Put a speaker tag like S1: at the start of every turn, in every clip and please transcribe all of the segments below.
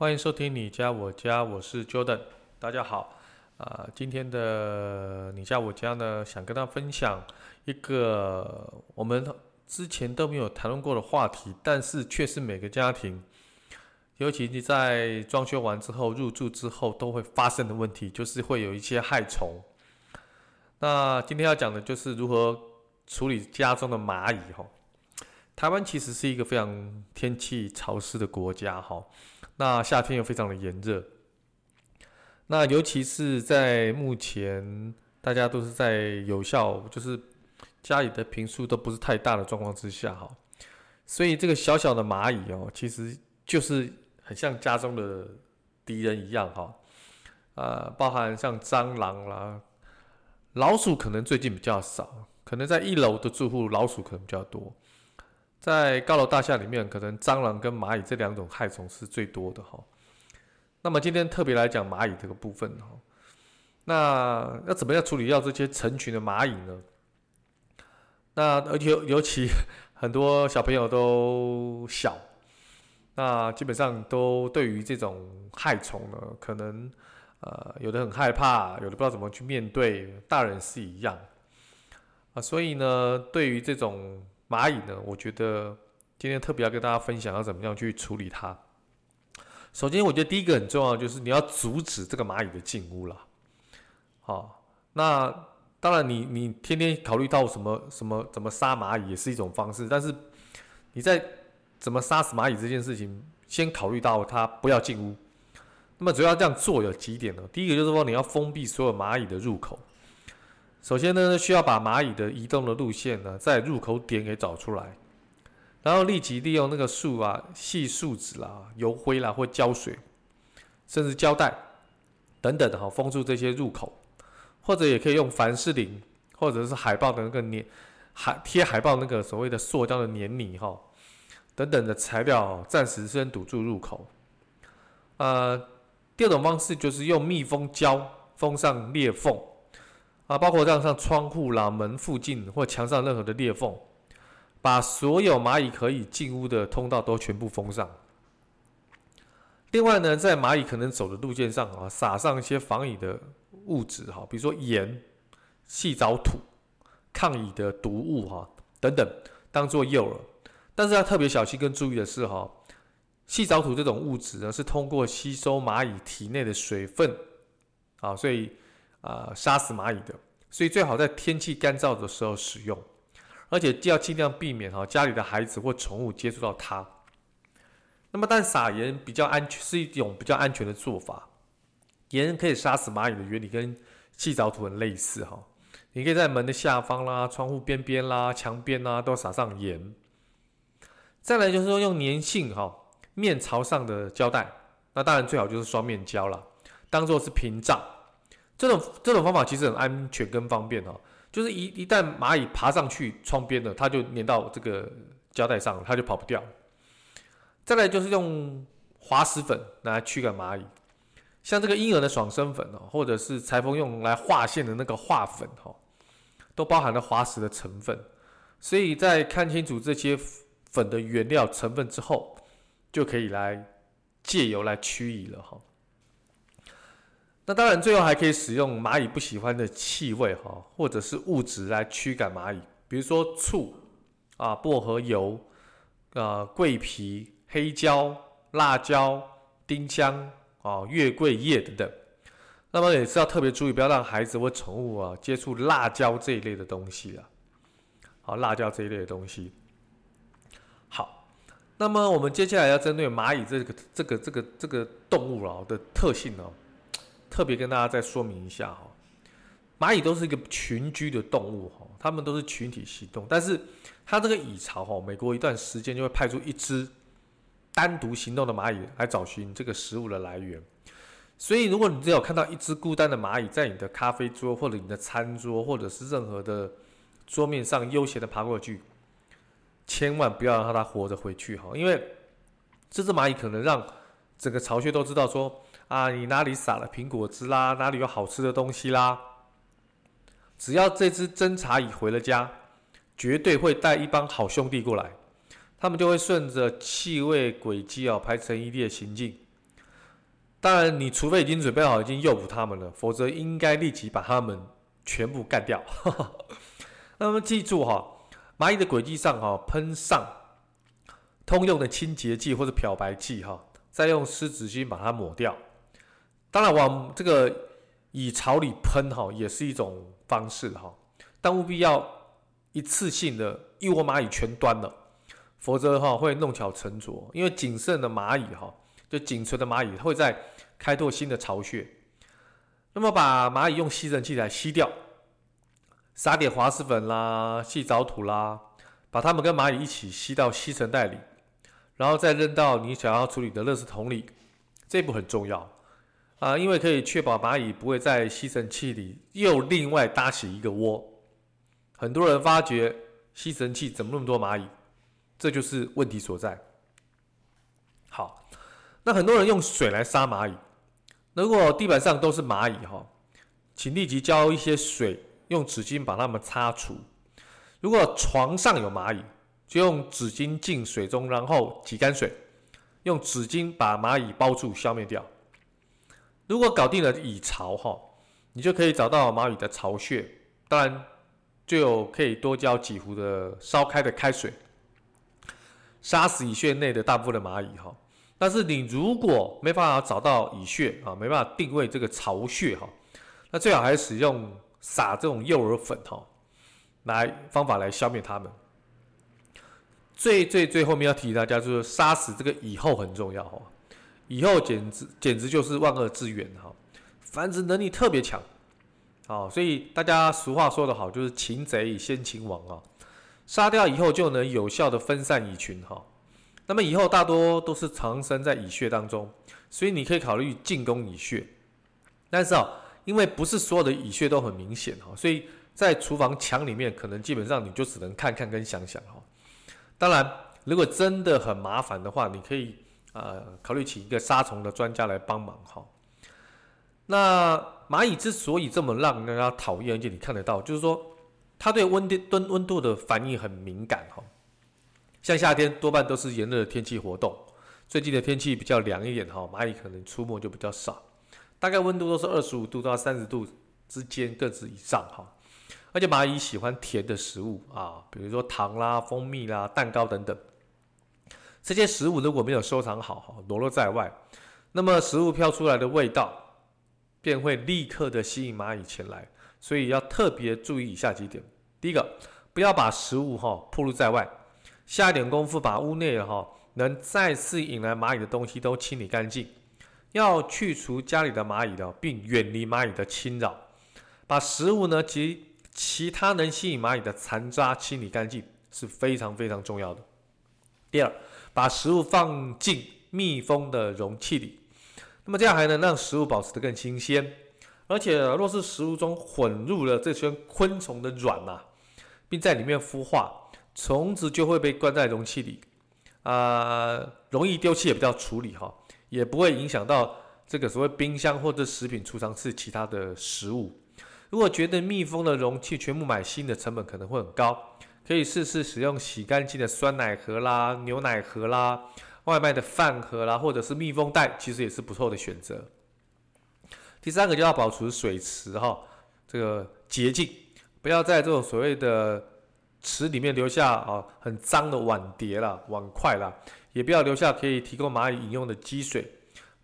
S1: 欢迎收听你家我家，我是 Jordan，大家好。啊，今天的你家我家呢，想跟大家分享一个我们之前都没有谈论过的话题，但是却是每个家庭，尤其你在装修完之后、入住之后都会发生的问题，就是会有一些害虫。那今天要讲的就是如何处理家中的蚂蚁哈。台湾其实是一个非常天气潮湿的国家哈，那夏天又非常的炎热。那尤其是在目前大家都是在有效，就是家里的平数都不是太大的状况之下哈，所以这个小小的蚂蚁哦，其实就是很像家中的敌人一样哈，呃，包含像蟑螂啦、老鼠，可能最近比较少，可能在一楼的住户老鼠可能比较多，在高楼大厦里面，可能蟑螂跟蚂蚁这两种害虫是最多的哈。那么今天特别来讲蚂蚁这个部分哈，那要怎么样处理掉这些成群的蚂蚁呢？那而且尤其 很多小朋友都小，那基本上都对于这种害虫呢，可能呃有的很害怕，有的不知道怎么去面对，大人是一样啊，所以呢，对于这种蚂蚁呢，我觉得今天特别要跟大家分享要怎么样去处理它。首先，我觉得第一个很重要，就是你要阻止这个蚂蚁的进屋了。好，那当然你，你天天考虑到什么什么怎么杀蚂蚁也是一种方式，但是你在怎么杀死蚂蚁这件事情，先考虑到它不要进屋。那么，主要这样做有几点呢？第一个就是说，你要封闭所有蚂蚁的入口。首先呢，需要把蚂蚁的移动的路线呢，在入口点给找出来。然后立即利用那个树啊、细树脂啦、油灰啦或胶水，甚至胶带等等的哈，封住这些入口，或者也可以用凡士林或者是海报的那个粘海贴海报那个所谓的塑胶的黏泥哈等等的材料，暂时先堵住入口。呃，第二种方式就是用密封胶封上裂缝啊，包括像上窗户啦、门附近或墙上任何的裂缝。把所有蚂蚁可以进屋的通道都全部封上。另外呢，在蚂蚁可能走的路线上啊，撒上一些防蚁的物质哈，比如说盐、细藻土、抗蚁的毒物哈等等，当做诱饵。但是要特别小心跟注意的是哈，细藻土这种物质呢，是通过吸收蚂蚁体内的水分啊，所以啊杀死蚂蚁的，所以最好在天气干燥的时候使用。而且要尽量避免哈家里的孩子或宠物接触到它。那么，但撒盐比较安全，是一种比较安全的做法。盐可以杀死蚂蚁的原理跟细藻土很类似哈。你可以在门的下方啦、窗户边边啦、墙边啦都撒上盐。再来就是说用粘性哈面朝上的胶带，那当然最好就是双面胶了，当做是屏障。这种这种方法其实很安全跟方便哈。就是一一旦蚂蚁爬上去窗边了，它就粘到这个胶带上了，它就跑不掉。再来就是用滑石粉来驱赶蚂蚁，像这个婴儿的爽身粉哦，或者是裁缝用来画线的那个画粉哈，都包含了滑石的成分。所以在看清楚这些粉的原料成分之后，就可以来借由来驱蚁了哈。那当然，最后还可以使用蚂蚁不喜欢的气味哈，或者是物质来驱赶蚂蚁，比如说醋啊、薄荷油啊、桂皮、黑椒、辣椒、丁香啊、月桂叶等等。那么也是要特别注意，不要让孩子或宠物啊接触辣椒这一类的东西了。好，辣椒这一类的东西。好，那么我们接下来要针对蚂蚁这个这个这个这个动物啊的特性呢。特别跟大家再说明一下哈，蚂蚁都是一个群居的动物哈，它们都是群体行动，但是它这个蚁巢哈，每过一段时间就会派出一只单独行动的蚂蚁来找寻这个食物的来源。所以，如果你只有看到一只孤单的蚂蚁在你的咖啡桌或者你的餐桌或者是任何的桌面上悠闲的爬过去，千万不要让它活着回去哈，因为这只蚂蚁可能让整个巢穴都知道说啊，你哪里撒了苹果汁啦，哪里有好吃的东西啦。只要这只侦察蚁回了家，绝对会带一帮好兄弟过来，他们就会顺着气味轨迹哦，排成一列行进。当然，你除非已经准备好，已经诱捕他们了，否则应该立即把他们全部干掉。那么记住哈，蚂蚁的轨迹上哈，喷上通用的清洁剂或者漂白剂哈，再用湿纸巾把它抹掉。当然，往这个蚁巢里喷哈，也是一种方式哈，但务必要一次性的一窝蚂蚁全端了，否则哈会弄巧成拙，因为仅剩的蚂蚁哈。就仅存的蚂蚁会在开拓新的巢穴，那么把蚂蚁用吸尘器来吸掉，撒点滑石粉啦、细藻土啦，把它们跟蚂蚁一起吸到吸尘袋里，然后再扔到你想要处理的垃圾桶里。这一步很重要啊，因为可以确保蚂蚁不会在吸尘器里又另外搭起一个窝。很多人发觉吸尘器怎么那么多蚂蚁，这就是问题所在。好。那很多人用水来杀蚂蚁，如果地板上都是蚂蚁哈，请立即浇一些水，用纸巾把它们擦除。如果床上有蚂蚁，就用纸巾浸水中，然后挤干水，用纸巾把蚂蚁包住，消灭掉。如果搞定了蚁巢哈，你就可以找到蚂蚁的巢穴，当然就有可以多浇几壶的烧开的开水，杀死蚁穴内的大部分的蚂蚁哈。但是你如果没办法找到蚁穴啊，没办法定位这个巢穴哈，那最好还是使用撒这种诱饵粉哈，来方法来消灭它们。最最最后面要提醒大家，就是杀死这个蚁后很重要哈，以后简直简直就是万恶之源哈，繁殖能力特别强，啊，所以大家俗话说得好，就是擒贼先擒王啊，杀掉以后就能有效的分散蚁群哈。那么以后大多都是藏身在蚁穴当中，所以你可以考虑进攻蚁穴。但是啊，因为不是所有的蚁穴都很明显哈，所以在厨房墙里面可能基本上你就只能看看跟想想哈。当然，如果真的很麻烦的话，你可以呃考虑请一个杀虫的专家来帮忙哈。那蚂蚁之所以这么让人家讨厌，而且你看得到，就是说它对温度温温度的反应很敏感哈。像夏天多半都是炎热的天气活动，最近的天气比较凉一点哈，蚂蚁可能出没就比较少，大概温度都是二十五度到三十度之间，各自以上哈。而且蚂蚁喜欢甜的食物啊，比如说糖啦、蜂蜜啦、蛋糕等等。这些食物如果没有收藏好哈，裸露在外，那么食物飘出来的味道便会立刻的吸引蚂蚁前来，所以要特别注意以下几点：第一个，不要把食物哈暴露在外。下一点功夫，把屋内哈能再次引来蚂蚁的东西都清理干净，要去除家里的蚂蚁的，并远离蚂蚁的侵扰。把食物呢及其他能吸引蚂蚁的残渣清理干净是非常非常重要的。第二，把食物放进密封的容器里，那么这样还能让食物保持得更新鲜。而且若是食物中混入了这些昆虫的卵呐，并在里面孵化。虫子就会被关在容器里，啊、容易丢弃也比较处理哈，也不会影响到这个所谓冰箱或者食品储藏室其他的食物。如果觉得密封的容器全部买新的成本可能会很高，可以试试使用洗干净的酸奶盒啦、牛奶盒啦、外卖的饭盒啦，或者是密封袋，其实也是不错的选择。第三个就要保持水池哈，这个洁净，不要在这种所谓的。池里面留下啊很脏的碗碟啦、碗筷啦，也不要留下可以提供蚂蚁饮用的积水。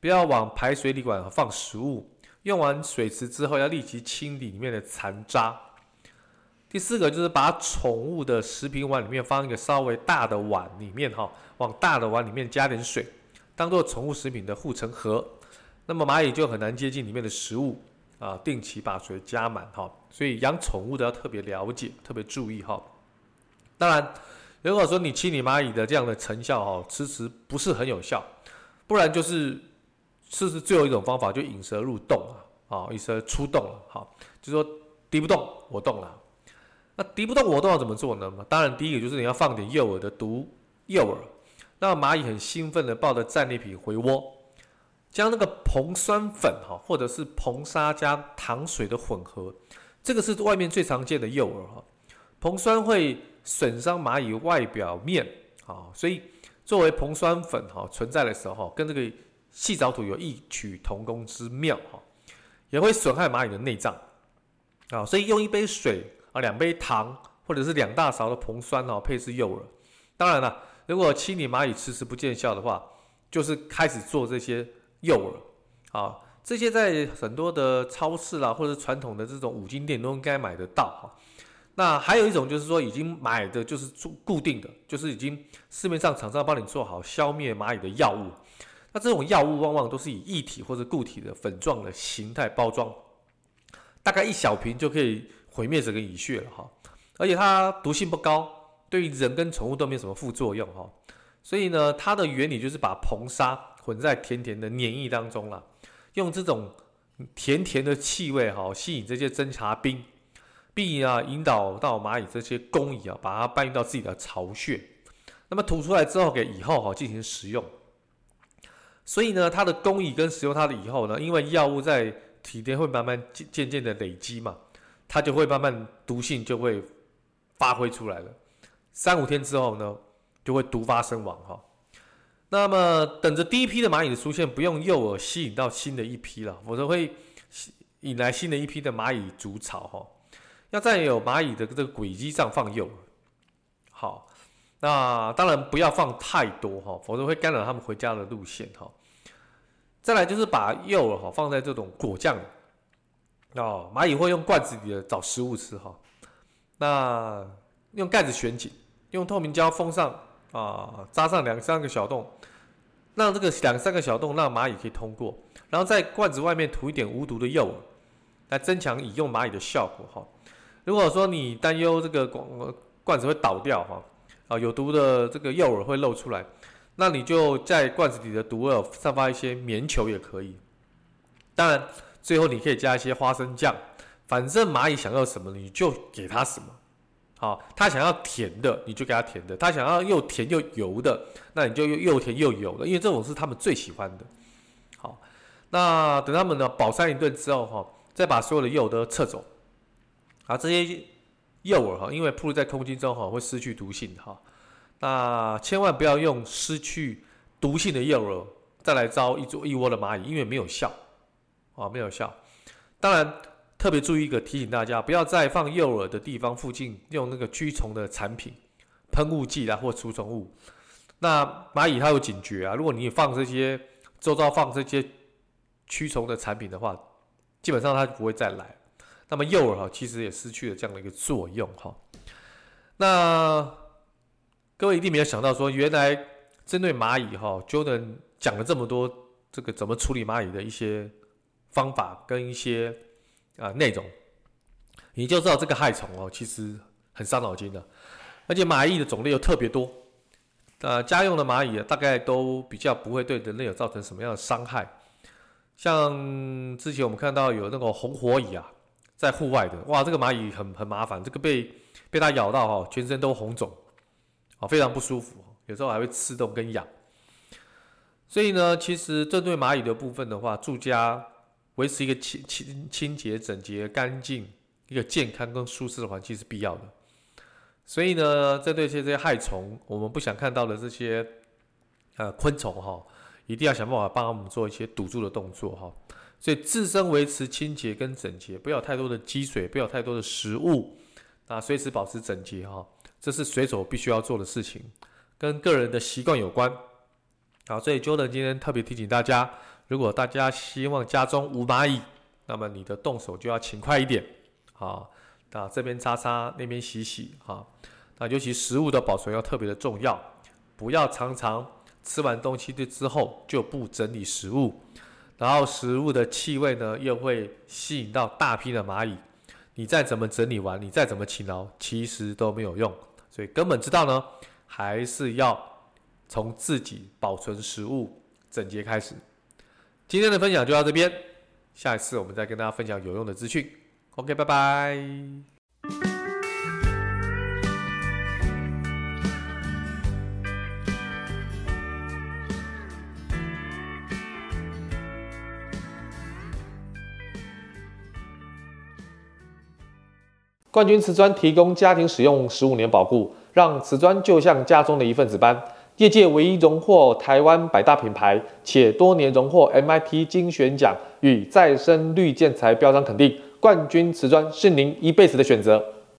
S1: 不要往排水里管放食物。用完水池之后，要立即清理里面的残渣。第四个就是把宠物的食品碗里面放一个稍微大的碗里面哈，往大的碗里面加点水，当做宠物食品的护城河。那么蚂蚁就很难接近里面的食物啊。定期把水加满哈。所以养宠物的要特别了解，特别注意哈。当然，如果说你清理蚂蚁的这样的成效哦，迟迟不是很有效，不然就是试试最后一种方法，就引蛇入洞啊，啊，引蛇出洞了，好，就说敌不动我动了。敌不动我动要怎么做呢？嘛当然第一个就是你要放点诱饵的毒诱饵，让蚂蚁很兴奋的抱着战利品回窝，将那个硼酸粉哈，或者是硼砂加糖水的混合，这个是外面最常见的诱饵哈，硼酸会。损伤蚂蚁外表面啊，所以作为硼酸粉哈存在的时候，跟这个细藻土有异曲同工之妙哈，也会损害蚂蚁的内脏啊，所以用一杯水啊，两杯糖或者是两大勺的硼酸哦，配置诱饵。当然了，如果清理蚂蚁迟迟不见效的话，就是开始做这些诱饵啊，这些在很多的超市啦，或者传统的这种五金店都应该买得到哈。那还有一种就是说，已经买的就是固定的，就是已经市面上厂商帮你做好消灭蚂蚁的药物。那这种药物往往都是以液体或者固体的粉状的形态包装，大概一小瓶就可以毁灭整个蚁穴了哈。而且它毒性不高，对于人跟宠物都没有什么副作用哈。所以呢，它的原理就是把硼砂混在甜甜的粘液当中了，用这种甜甜的气味哈，吸引这些侦察兵。并啊引导到蚂蚁这些工蚁啊，把它搬运到自己的巢穴，那么吐出来之后给蚁后哈进行食用。所以呢，它的工蚁跟食用它的蚁后呢，因为药物在体内会慢慢渐渐渐的累积嘛，它就会慢慢毒性就会发挥出来了。三五天之后呢，就会毒发身亡哈。那么等着第一批的蚂蚁的出现，不用诱饵吸引到新的一批了，否则会引来新的一批的蚂蚁筑巢哈。要在有蚂蚁的这个轨迹上放诱饵，好，那当然不要放太多哈，否则会干扰他们回家的路线哈。再来就是把诱饵哈放在这种果酱，哦，蚂蚁会用罐子里的找食物吃哈。那用盖子旋紧，用透明胶封上啊，扎上两三个小洞，让这个两三个小洞让蚂蚁可以通过，然后在罐子外面涂一点无毒的诱饵，来增强引诱蚂蚁的效果哈。如果说你担忧这个罐罐子会倒掉哈，啊有毒的这个诱饵会漏出来，那你就在罐子里的毒饵散发一些棉球也可以。当然，最后你可以加一些花生酱，反正蚂蚁想要什么你就给它什么。好，它想要甜的你就给它甜的，它想要又甜又油的，那你就又又甜又油的，因为这种是他们最喜欢的。好，那等他们呢饱餐一顿之后哈，再把所有的诱饵都撤走。啊，这些诱饵哈，因为铺在空气中哈，会失去毒性哈。那千万不要用失去毒性的诱饵再来招一桌一窝的蚂蚁，因为没有效啊，没有效。当然，特别注意一个提醒大家，不要在放诱饵的地方附近用那个驱虫的产品、喷雾剂啊或除虫物。那蚂蚁它有警觉啊，如果你放这些周遭放这些驱虫的产品的话，基本上它就不会再来。那么诱饵哈，其实也失去了这样的一个作用哈。那各位一定没有想到说，原来针对蚂蚁哈，Jordan 讲了这么多这个怎么处理蚂蚁的一些方法跟一些啊内容，你就知道这个害虫哦，其实很伤脑筋的，而且蚂蚁的种类又特别多。呃，家用的蚂蚁啊大概都比较不会对人类有造成什么样的伤害。像之前我们看到有那个红火蚁啊。在户外的哇，这个蚂蚁很很麻烦，这个被被它咬到哈，全身都红肿，啊，非常不舒服，有时候还会刺痛跟痒。所以呢，其实针对蚂蚁的部分的话，住家维持一个清清清洁、整洁、干净、一个健康跟舒适的环境是必要的。所以呢，针对这些这些害虫，我们不想看到的这些呃昆虫哈，一定要想办法帮他们做一些堵住的动作哈。所以自身维持清洁跟整洁，不要太多的积水，不要太多的食物，啊，随时保持整洁哈，这是水手必须要做的事情，跟个人的习惯有关。好，所以 Jordan 今天特别提醒大家，如果大家希望家中无蚂蚁，那么你的动手就要勤快一点，啊，那这边擦擦，那边洗洗，哈，那尤其食物的保存要特别的重要，不要常常吃完东西之后就不整理食物。然后食物的气味呢，又会吸引到大批的蚂蚁。你再怎么整理完，你再怎么勤劳，其实都没有用。所以根本之道呢，还是要从自己保存食物整洁开始。今天的分享就到这边，下一次我们再跟大家分享有用的资讯。OK，拜拜。冠军瓷砖提供家庭使用十五年保固，让瓷砖就像家中的一份子般。业界唯一荣获台湾百大品牌，且多年荣获 MIT 精选奖与再生绿建材标章肯定。冠军瓷砖是您一辈子的选择。